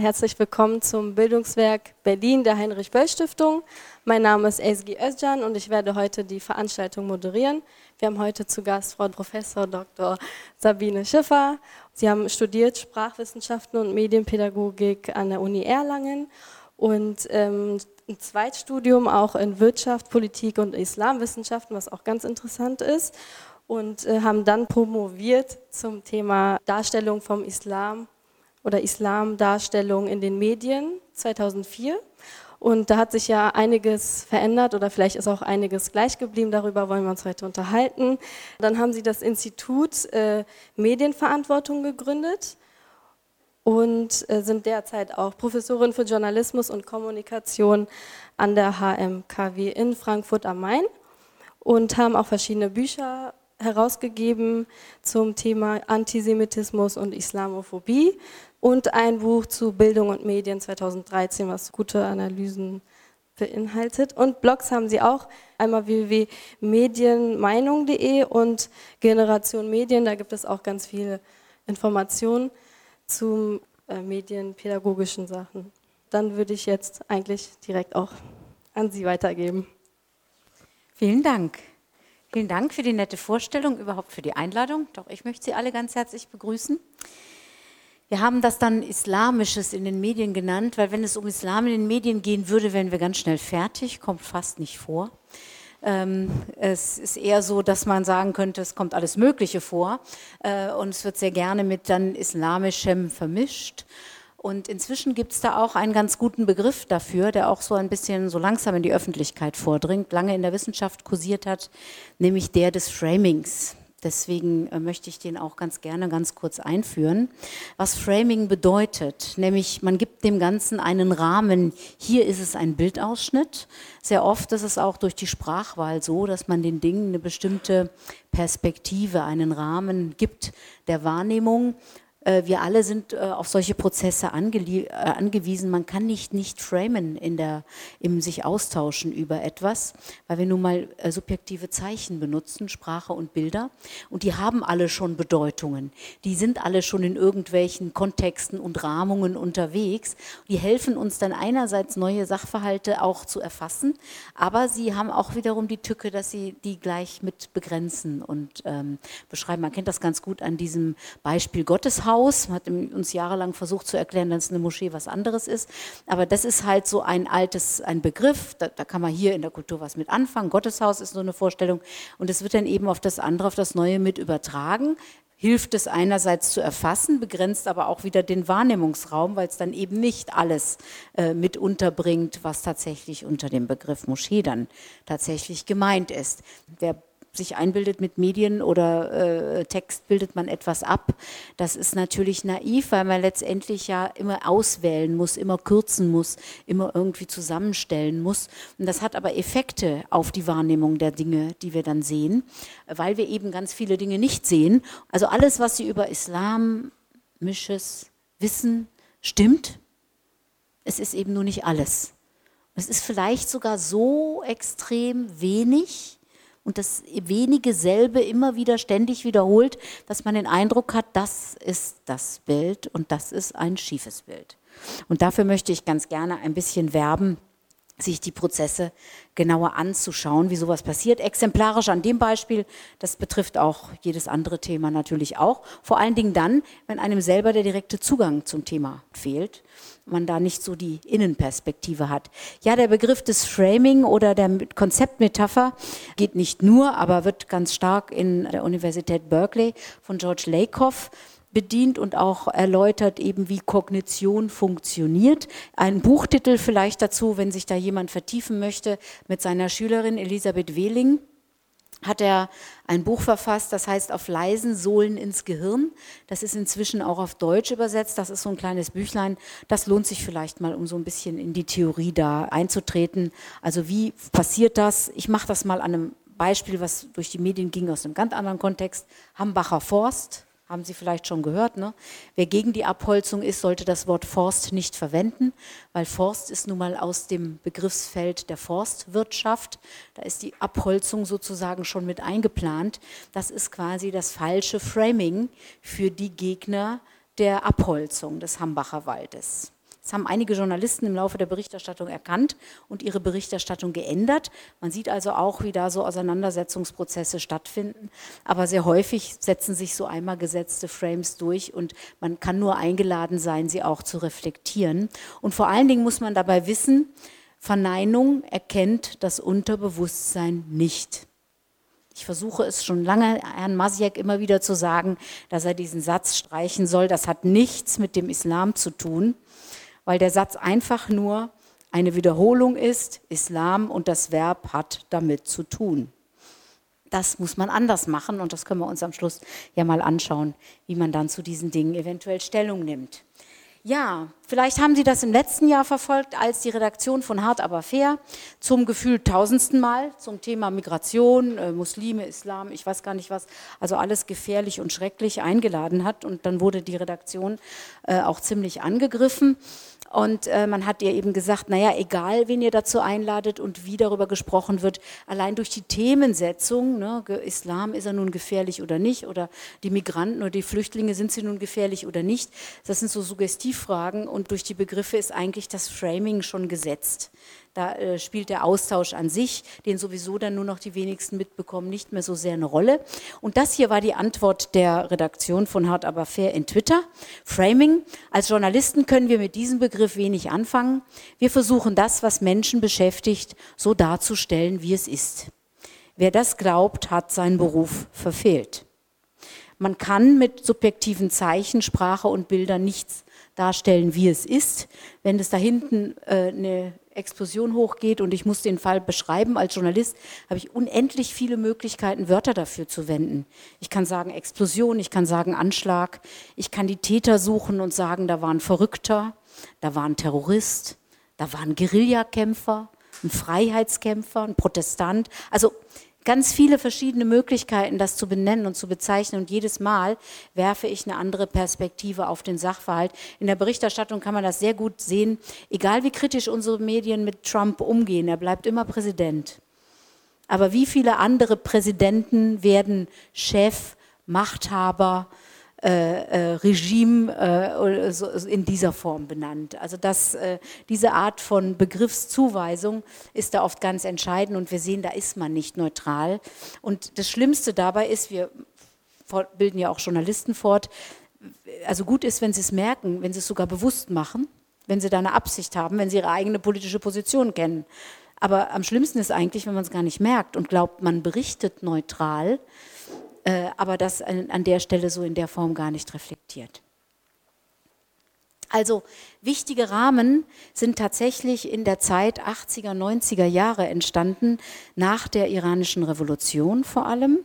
Herzlich willkommen zum Bildungswerk Berlin der Heinrich-Böll-Stiftung. Mein Name ist Ezgi Özcan und ich werde heute die Veranstaltung moderieren. Wir haben heute zu Gast Frau Professor Dr. Sabine Schiffer. Sie haben studiert Sprachwissenschaften und Medienpädagogik an der Uni Erlangen und ähm, ein Zweitstudium auch in Wirtschaft, Politik und Islamwissenschaften, was auch ganz interessant ist. Und äh, haben dann promoviert zum Thema Darstellung vom Islam oder Islamdarstellung in den Medien 2004. Und da hat sich ja einiges verändert oder vielleicht ist auch einiges gleich geblieben. Darüber wollen wir uns heute unterhalten. Dann haben Sie das Institut äh, Medienverantwortung gegründet und äh, sind derzeit auch Professorin für Journalismus und Kommunikation an der HMKW in Frankfurt am Main und haben auch verschiedene Bücher herausgegeben zum Thema Antisemitismus und Islamophobie und ein Buch zu Bildung und Medien 2013, was gute Analysen beinhaltet. Und Blogs haben sie auch, einmal www.medienmeinung.de und Generation Medien, da gibt es auch ganz viele Informationen zu äh, medienpädagogischen Sachen. Dann würde ich jetzt eigentlich direkt auch an Sie weitergeben. Vielen Dank. Vielen Dank für die nette Vorstellung, überhaupt für die Einladung. Doch ich möchte Sie alle ganz herzlich begrüßen. Wir haben das dann Islamisches in den Medien genannt, weil wenn es um Islam in den Medien gehen würde, wären wir ganz schnell fertig, kommt fast nicht vor. Ähm, es ist eher so, dass man sagen könnte, es kommt alles Mögliche vor äh, und es wird sehr gerne mit dann Islamischem vermischt. Und inzwischen gibt es da auch einen ganz guten Begriff dafür, der auch so ein bisschen so langsam in die Öffentlichkeit vordringt, lange in der Wissenschaft kursiert hat, nämlich der des Framings. Deswegen äh, möchte ich den auch ganz gerne ganz kurz einführen. Was Framing bedeutet, nämlich man gibt dem Ganzen einen Rahmen. Hier ist es ein Bildausschnitt. Sehr oft ist es auch durch die Sprachwahl so, dass man den Dingen eine bestimmte Perspektive, einen Rahmen gibt der Wahrnehmung. Äh, wir alle sind äh, auf solche Prozesse äh, angewiesen. Man kann nicht nicht framen in der, im sich austauschen über etwas, weil wir nun mal subjektive Zeichen benutzen, Sprache und Bilder. Und die haben alle schon Bedeutungen. Die sind alle schon in irgendwelchen Kontexten und Rahmungen unterwegs. Die helfen uns dann einerseits neue Sachverhalte auch zu erfassen, aber sie haben auch wiederum die Tücke, dass sie die gleich mit begrenzen und ähm, beschreiben. Man kennt das ganz gut an diesem Beispiel Gotteshaus. Man hat uns jahrelang versucht zu erklären, dass eine Moschee was anderes ist. Aber das ist halt so ein altes, ein Begriff. Da, da kann man hier in der Kultur was mit anfangen. Gotteshaus ist so eine Vorstellung. Und es wird dann eben auf das andere, auf das Neue mit übertragen hilft es einerseits zu erfassen, begrenzt aber auch wieder den Wahrnehmungsraum, weil es dann eben nicht alles äh, mit unterbringt, was tatsächlich unter dem Begriff Moschee dann tatsächlich gemeint ist. Wer sich einbildet mit Medien oder äh, Text bildet man etwas ab. Das ist natürlich naiv, weil man letztendlich ja immer auswählen muss, immer kürzen muss, immer irgendwie zusammenstellen muss. Und das hat aber Effekte auf die Wahrnehmung der Dinge, die wir dann sehen, weil wir eben ganz viele Dinge nicht sehen. Also alles, was Sie über islamisches Wissen stimmt, es ist eben nur nicht alles. Es ist vielleicht sogar so extrem wenig, und das wenige selbe immer wieder ständig wiederholt, dass man den Eindruck hat, das ist das Bild und das ist ein schiefes Bild. Und dafür möchte ich ganz gerne ein bisschen werben, sich die Prozesse genauer anzuschauen, wie sowas passiert. Exemplarisch an dem Beispiel, das betrifft auch jedes andere Thema natürlich auch. Vor allen Dingen dann, wenn einem selber der direkte Zugang zum Thema fehlt man da nicht so die Innenperspektive hat. Ja, der Begriff des Framing oder der Konzeptmetapher geht nicht nur, aber wird ganz stark in der Universität Berkeley von George Lakoff bedient und auch erläutert eben, wie Kognition funktioniert. Ein Buchtitel vielleicht dazu, wenn sich da jemand vertiefen möchte, mit seiner Schülerin Elisabeth Wehling hat er ein Buch verfasst, das heißt Auf leisen Sohlen ins Gehirn. Das ist inzwischen auch auf Deutsch übersetzt. Das ist so ein kleines Büchlein. Das lohnt sich vielleicht mal, um so ein bisschen in die Theorie da einzutreten. Also wie passiert das? Ich mache das mal an einem Beispiel, was durch die Medien ging aus einem ganz anderen Kontext. Hambacher Forst haben Sie vielleicht schon gehört. Ne? Wer gegen die Abholzung ist, sollte das Wort Forst nicht verwenden, weil Forst ist nun mal aus dem Begriffsfeld der Forstwirtschaft. Da ist die Abholzung sozusagen schon mit eingeplant. Das ist quasi das falsche Framing für die Gegner der Abholzung des Hambacher Waldes. Das haben einige Journalisten im Laufe der Berichterstattung erkannt und ihre Berichterstattung geändert. Man sieht also auch, wie da so Auseinandersetzungsprozesse stattfinden. Aber sehr häufig setzen sich so einmal gesetzte Frames durch und man kann nur eingeladen sein, sie auch zu reflektieren. Und vor allen Dingen muss man dabei wissen, Verneinung erkennt das Unterbewusstsein nicht. Ich versuche es schon lange Herrn Masiek immer wieder zu sagen, dass er diesen Satz streichen soll. Das hat nichts mit dem Islam zu tun, weil der Satz einfach nur eine Wiederholung ist. Islam und das Verb hat damit zu tun. Das muss man anders machen und das können wir uns am Schluss ja mal anschauen, wie man dann zu diesen Dingen eventuell Stellung nimmt. Ja, vielleicht haben Sie das im letzten Jahr verfolgt, als die Redaktion von Hart aber fair zum Gefühl tausendsten Mal zum Thema Migration, äh, Muslime, Islam, ich weiß gar nicht was, also alles gefährlich und schrecklich eingeladen hat. Und dann wurde die Redaktion äh, auch ziemlich angegriffen. Und äh, man hat ihr eben gesagt, naja, egal, wen ihr dazu einladet und wie darüber gesprochen wird, allein durch die Themensetzung, ne, Islam ist er nun gefährlich oder nicht, oder die Migranten oder die Flüchtlinge, sind sie nun gefährlich oder nicht, das sind so Suggestivfragen und durch die Begriffe ist eigentlich das Framing schon gesetzt. Da äh, spielt der Austausch an sich, den sowieso dann nur noch die wenigsten mitbekommen, nicht mehr so sehr eine Rolle. Und das hier war die Antwort der Redaktion von Hart aber fair in Twitter. Framing. Als Journalisten können wir mit diesem Begriff wenig anfangen. Wir versuchen das, was Menschen beschäftigt, so darzustellen, wie es ist. Wer das glaubt, hat seinen Beruf verfehlt. Man kann mit subjektiven Zeichen, Sprache und Bildern nichts darstellen, wie es ist. Wenn es da hinten äh, eine Explosion hochgeht und ich muss den Fall beschreiben als Journalist, habe ich unendlich viele Möglichkeiten, Wörter dafür zu wenden. Ich kann sagen Explosion, ich kann sagen Anschlag, ich kann die Täter suchen und sagen, da war ein Verrückter, da war ein Terrorist, da war ein Guerillakämpfer, ein Freiheitskämpfer, ein Protestant. Also ganz viele verschiedene Möglichkeiten, das zu benennen und zu bezeichnen. Und jedes Mal werfe ich eine andere Perspektive auf den Sachverhalt. In der Berichterstattung kann man das sehr gut sehen. Egal wie kritisch unsere Medien mit Trump umgehen, er bleibt immer Präsident. Aber wie viele andere Präsidenten werden Chef, Machthaber, äh, äh, Regime äh, in dieser Form benannt. Also das, äh, diese Art von Begriffszuweisung ist da oft ganz entscheidend und wir sehen, da ist man nicht neutral. Und das Schlimmste dabei ist, wir bilden ja auch Journalisten fort, also gut ist, wenn sie es merken, wenn sie es sogar bewusst machen, wenn sie da eine Absicht haben, wenn sie ihre eigene politische Position kennen. Aber am schlimmsten ist eigentlich, wenn man es gar nicht merkt und glaubt, man berichtet neutral aber das an, an der Stelle so in der Form gar nicht reflektiert. Also wichtige Rahmen sind tatsächlich in der Zeit 80er, 90er Jahre entstanden, nach der iranischen Revolution vor allem.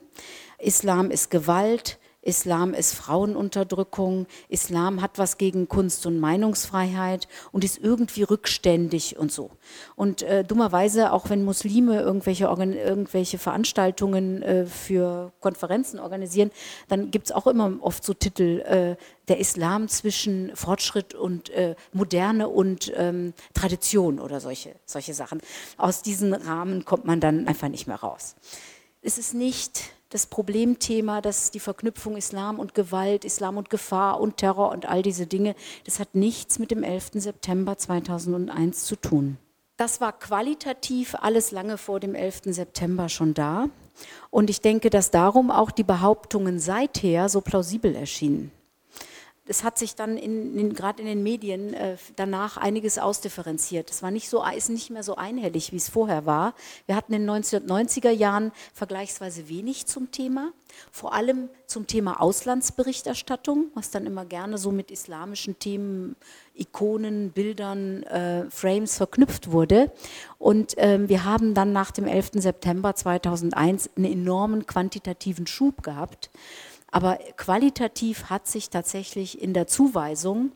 Islam ist Gewalt, Islam ist Frauenunterdrückung, Islam hat was gegen Kunst- und Meinungsfreiheit und ist irgendwie rückständig und so. Und äh, dummerweise, auch wenn Muslime irgendwelche, irgendwelche Veranstaltungen äh, für Konferenzen organisieren, dann gibt es auch immer oft so Titel, äh, der Islam zwischen Fortschritt und äh, Moderne und ähm, Tradition oder solche, solche Sachen. Aus diesen Rahmen kommt man dann einfach nicht mehr raus. Es ist nicht das Problemthema, dass die Verknüpfung Islam und Gewalt, Islam und Gefahr und Terror und all diese Dinge, das hat nichts mit dem 11. September 2001 zu tun. Das war qualitativ alles lange vor dem 11. September schon da. Und ich denke, dass darum auch die Behauptungen seither so plausibel erschienen es hat sich dann in, in, gerade in den Medien äh, danach einiges ausdifferenziert. Es war nicht so, ist nicht mehr so einhellig, wie es vorher war. Wir hatten in den 1990er Jahren vergleichsweise wenig zum Thema, vor allem zum Thema Auslandsberichterstattung, was dann immer gerne so mit islamischen Themen, Ikonen, Bildern, äh, Frames verknüpft wurde. Und ähm, wir haben dann nach dem 11. September 2001 einen enormen quantitativen Schub gehabt. Aber qualitativ hat sich tatsächlich in der Zuweisung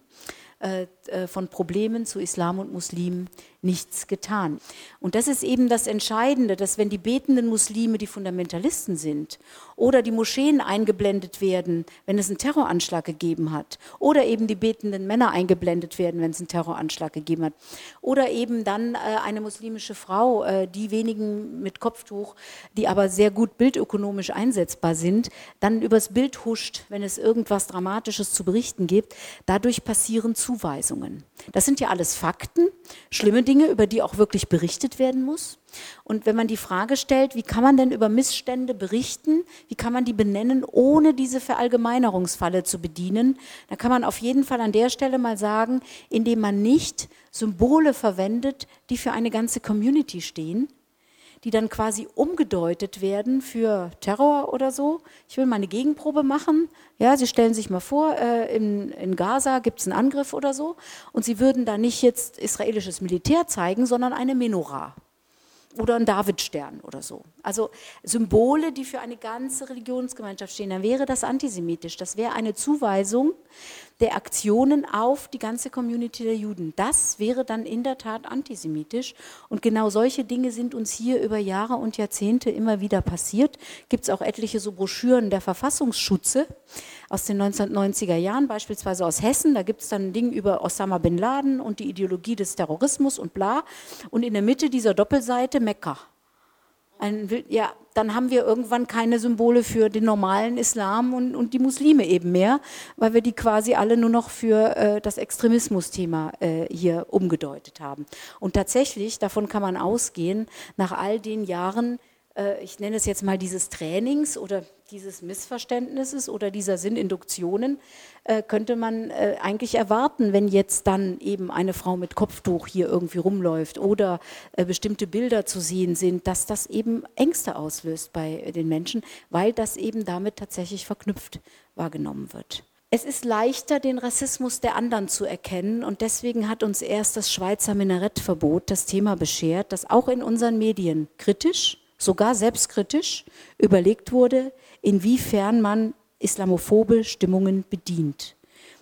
äh, äh, von Problemen zu Islam und Muslimen nichts getan. Und das ist eben das Entscheidende, dass wenn die betenden Muslime die Fundamentalisten sind oder die Moscheen eingeblendet werden, wenn es einen Terroranschlag gegeben hat, oder eben die betenden Männer eingeblendet werden, wenn es einen Terroranschlag gegeben hat, oder eben dann äh, eine muslimische Frau, äh, die wenigen mit Kopftuch, die aber sehr gut bildökonomisch einsetzbar sind, dann übers Bild huscht, wenn es irgendwas Dramatisches zu berichten gibt, dadurch passieren zu Zuweisungen. Das sind ja alles Fakten, schlimme Dinge, über die auch wirklich berichtet werden muss. Und wenn man die Frage stellt, wie kann man denn über Missstände berichten, wie kann man die benennen, ohne diese Verallgemeinerungsfalle zu bedienen, dann kann man auf jeden Fall an der Stelle mal sagen, indem man nicht Symbole verwendet, die für eine ganze Community stehen, die dann quasi umgedeutet werden für Terror oder so. Ich will mal eine Gegenprobe machen. Ja, Sie stellen sich mal vor, äh, in, in Gaza gibt es einen Angriff oder so und Sie würden da nicht jetzt israelisches Militär zeigen, sondern eine Menorah oder ein Davidstern oder so. Also Symbole, die für eine ganze Religionsgemeinschaft stehen, dann wäre das antisemitisch. Das wäre eine Zuweisung der Aktionen auf die ganze Community der Juden. Das wäre dann in der Tat antisemitisch. Und genau solche Dinge sind uns hier über Jahre und Jahrzehnte immer wieder passiert. Gibt es auch etliche so Broschüren der Verfassungsschutze aus den 1990er Jahren, beispielsweise aus Hessen. Da gibt es dann ein Ding über Osama bin Laden und die Ideologie des Terrorismus und bla. Und in der Mitte dieser Doppelseite Mekka. Ein, ja, dann haben wir irgendwann keine Symbole für den normalen Islam und, und die Muslime eben mehr, weil wir die quasi alle nur noch für äh, das Extremismusthema äh, hier umgedeutet haben. Und tatsächlich, davon kann man ausgehen, nach all den Jahren ich nenne es jetzt mal dieses Trainings oder dieses Missverständnisses oder dieser Sinninduktionen, äh, könnte man äh, eigentlich erwarten, wenn jetzt dann eben eine Frau mit Kopftuch hier irgendwie rumläuft oder bestimmte Bilder zu sehen sind, dass das eben Ängste auslöst bei den Menschen, weil das eben damit tatsächlich verknüpft wahrgenommen wird. Es ist leichter, den Rassismus der anderen zu erkennen und deswegen hat uns erst das Schweizer Minarettverbot das Thema beschert, dass auch in unseren Medien kritisch, sogar selbstkritisch überlegt wurde, inwiefern man islamophobe Stimmungen bedient.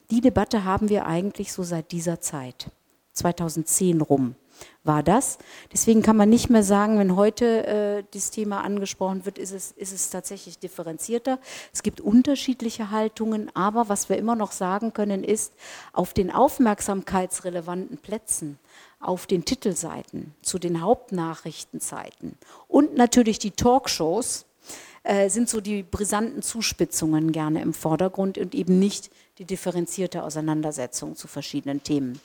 Die Debatte haben wir eigentlich so seit dieser Zeit, 2010 rum war das. Deswegen kann man nicht mehr sagen, wenn heute äh, das Thema angesprochen wird, ist es, ist es tatsächlich differenzierter. Es gibt unterschiedliche Haltungen, aber was wir immer noch sagen können, ist, auf den aufmerksamkeitsrelevanten Plätzen auf den Titelseiten, zu den Hauptnachrichtenseiten und natürlich die Talkshows äh, sind so die brisanten Zuspitzungen gerne im Vordergrund und eben nicht die differenzierte Auseinandersetzung zu verschiedenen Themen.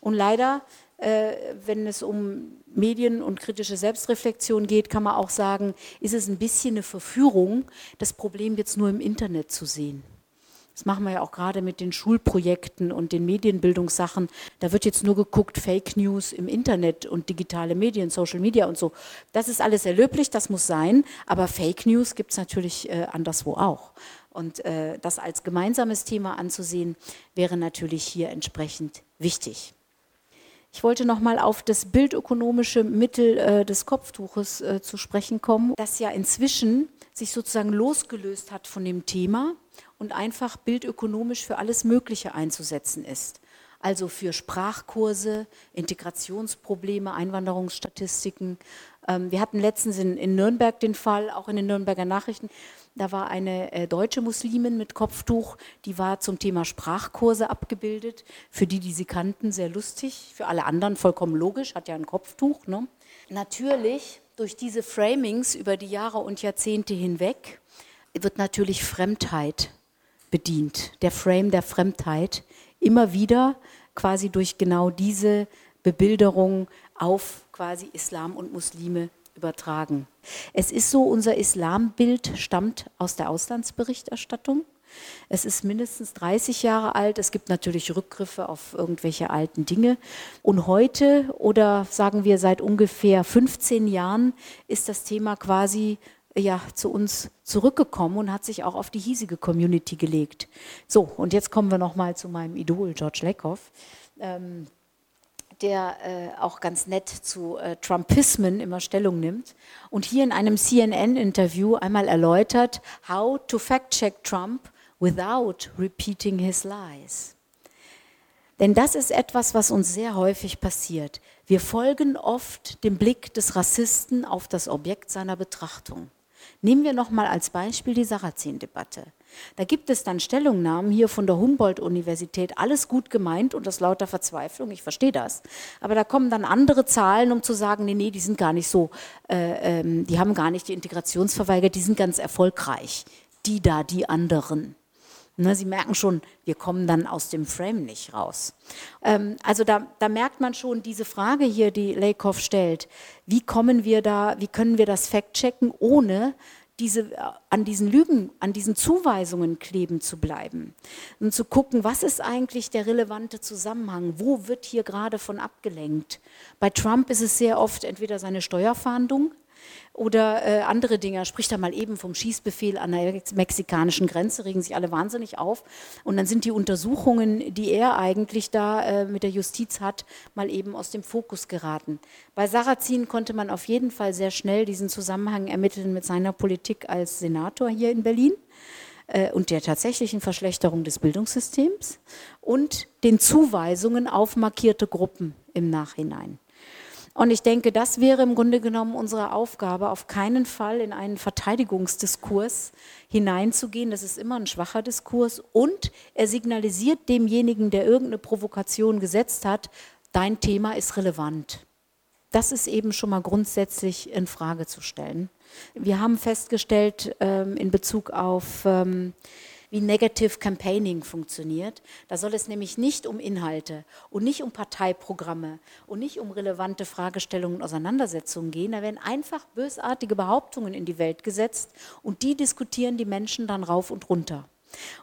Und leider, äh, wenn es um Medien und kritische Selbstreflexion geht, kann man auch sagen, ist es ein bisschen eine Verführung, das Problem jetzt nur im Internet zu sehen. Das machen wir ja auch gerade mit den Schulprojekten und den Medienbildungssachen. Da wird jetzt nur geguckt, Fake News im Internet und digitale Medien, Social Media und so. Das ist alles sehr löblich, das muss sein, aber Fake News gibt es natürlich äh, anderswo auch. Und äh, das als gemeinsames Thema anzusehen, wäre natürlich hier entsprechend wichtig. Ich wollte noch mal auf das bildökonomische Mittel äh, des Kopftuches äh, zu sprechen kommen, das ja inzwischen sich sozusagen losgelöst hat von dem Thema und einfach bildökonomisch für alles Mögliche einzusetzen ist. Also für Sprachkurse, Integrationsprobleme, Einwanderungsstatistiken. Ähm, wir hatten letztens in, Nürnberg den Fall, auch in den Nürnberger Nachrichten, da war eine äh, deutsche Muslimin mit Kopftuch, die war zum Thema Sprachkurse abgebildet. Für die, die sie kannten, sehr lustig. Für alle anderen vollkommen logisch, hat ja ein Kopftuch. Ne? Natürlich durch diese Framings über die Jahre und Jahrzehnte hinweg wird natürlich Fremdheit bedient. Der Frame der Fremdheit immer wieder quasi durch genau diese Bebilderung auf quasi Islam und Muslime übertragen. Es ist so, unser Islambild stammt aus der Auslandsberichterstattung. Es ist mindestens 30 Jahre alt. Es gibt natürlich Rückgriffe auf irgendwelche alten Dinge. Und heute oder sagen wir seit ungefähr 15 Jahren ist das Thema quasi ja, zu uns zurückgekommen und hat sich auch auf die hiesige Community gelegt. So, und jetzt kommen wir nochmal zu meinem Idol, George Lakoff. Ähm, der äh, auch ganz nett zu äh, Trumpismen immer Stellung nimmt und hier in einem CNN-Interview einmal erläutert, how to fact-check Trump without repeating his lies. Denn das ist etwas, was uns sehr häufig passiert. Wir folgen oft dem Blick des Rassisten auf das Objekt seiner Betrachtung. Nehmen wir nochmal als Beispiel die Sarrazin-Debatte. Da gibt es dann Stellungnahmen hier von der Humboldt-Universität, alles gut gemeint und das lauter Verzweiflung, ich verstehe das. Aber da kommen dann andere Zahlen, um zu sagen, nee, nee, die sind gar nicht so, äh, ähm, die haben gar nicht die Integrationsverweigert, die sind ganz erfolgreich. Die da, die anderen. Ne, Sie merken schon, wir kommen dann aus dem Frame nicht raus. Ähm, also da, da, merkt man schon diese Frage hier, die Lakoff stellt, wie kommen wir da, wie können wir das Fact checken, ohne diese, äh, an diesen Lügen, an diesen Zuweisungen kleben zu bleiben und zu gucken, was ist eigentlich der relevante Zusammenhang, wo wird hier gerade von abgelenkt. Bei Trump ist es sehr oft entweder seine Steuerfahndung, oder äh, andere Dinge. Spricht da mal eben vom Schießbefehl an der mexikanischen Grenze, regen sich alle wahnsinnig auf. Und dann sind die Untersuchungen, die er eigentlich da äh, mit der Justiz hat, mal eben aus dem Fokus geraten. Bei Sarrazin konnte man auf jeden Fall sehr schnell diesen Zusammenhang ermitteln mit seiner Politik als Senator hier in Berlin äh, und der tatsächlichen Verschlechterung des Bildungssystems und den Zuweisungen auf markierte Gruppen im Nachhinein. Und ich denke, das wäre im Grunde genommen unsere Aufgabe, auf keinen Fall in einen Verteidigungsdiskurs hineinzugehen. Das ist immer ein schwacher Diskurs. Und er signalisiert demjenigen, der irgendeine Provokation gesetzt hat, dein Thema ist relevant. Das ist eben schon mal grundsätzlich in Frage zu stellen. Wir haben festgestellt ähm, in Bezug auf ähm, wie Negative Campaigning funktioniert. Da soll es nämlich nicht um Inhalte und nicht um Parteiprogramme und nicht um relevante Fragestellungen und Auseinandersetzungen gehen. Da werden einfach bösartige Behauptungen in die Welt gesetzt und die diskutieren die Menschen dann rauf und runter.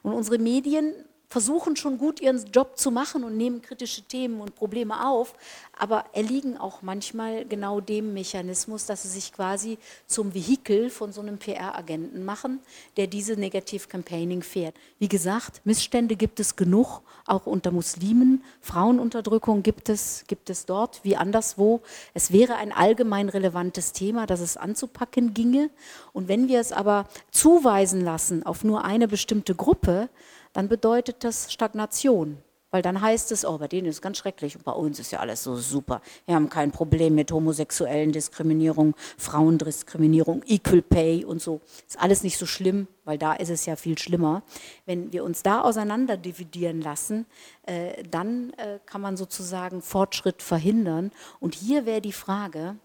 Und unsere Medien versuchen schon gut ihren Job zu machen und nehmen kritische Themen und Probleme auf, aber erliegen auch manchmal genau dem Mechanismus, dass sie sich quasi zum Vehikel von so einem PR-Agenten machen, der diese Negative Campaigning fährt. Wie gesagt, Missstände gibt es genug, auch unter Muslimen. Frauenunterdrückung gibt es, gibt es dort wie anderswo. Es wäre ein allgemein relevantes Thema, das es anzupacken ginge. Und wenn wir es aber zuweisen lassen auf nur eine bestimmte Gruppe, dann bedeutet das Stagnation. Weil dann heißt es, oh, bei denen ist es ganz schrecklich und bei uns ist ja alles so super. Wir haben kein Problem mit homosexuellen Diskriminierung, Frauendiskriminierung, Equal Pay und so. Ist alles nicht so schlimm, weil da ist es ja viel schlimmer. Wenn wir uns da auseinander dividieren lassen, äh, dann äh, kann man sozusagen Fortschritt verhindern. Und hier wäre die Frage,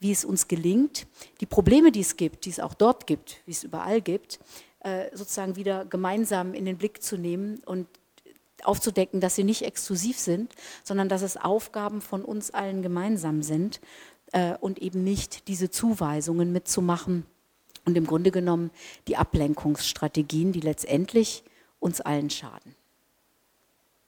wie es uns gelingt, die Probleme, die es gibt, die es auch dort gibt, wie es überall gibt, sozusagen wieder gemeinsam in den Blick zu nehmen und aufzudecken, dass sie nicht exklusiv sind, sondern dass es Aufgaben von uns allen gemeinsam sind äh, und eben nicht diese Zuweisungen mitzumachen und im Grunde genommen die Ablenkungsstrategien, die letztendlich uns allen schaden.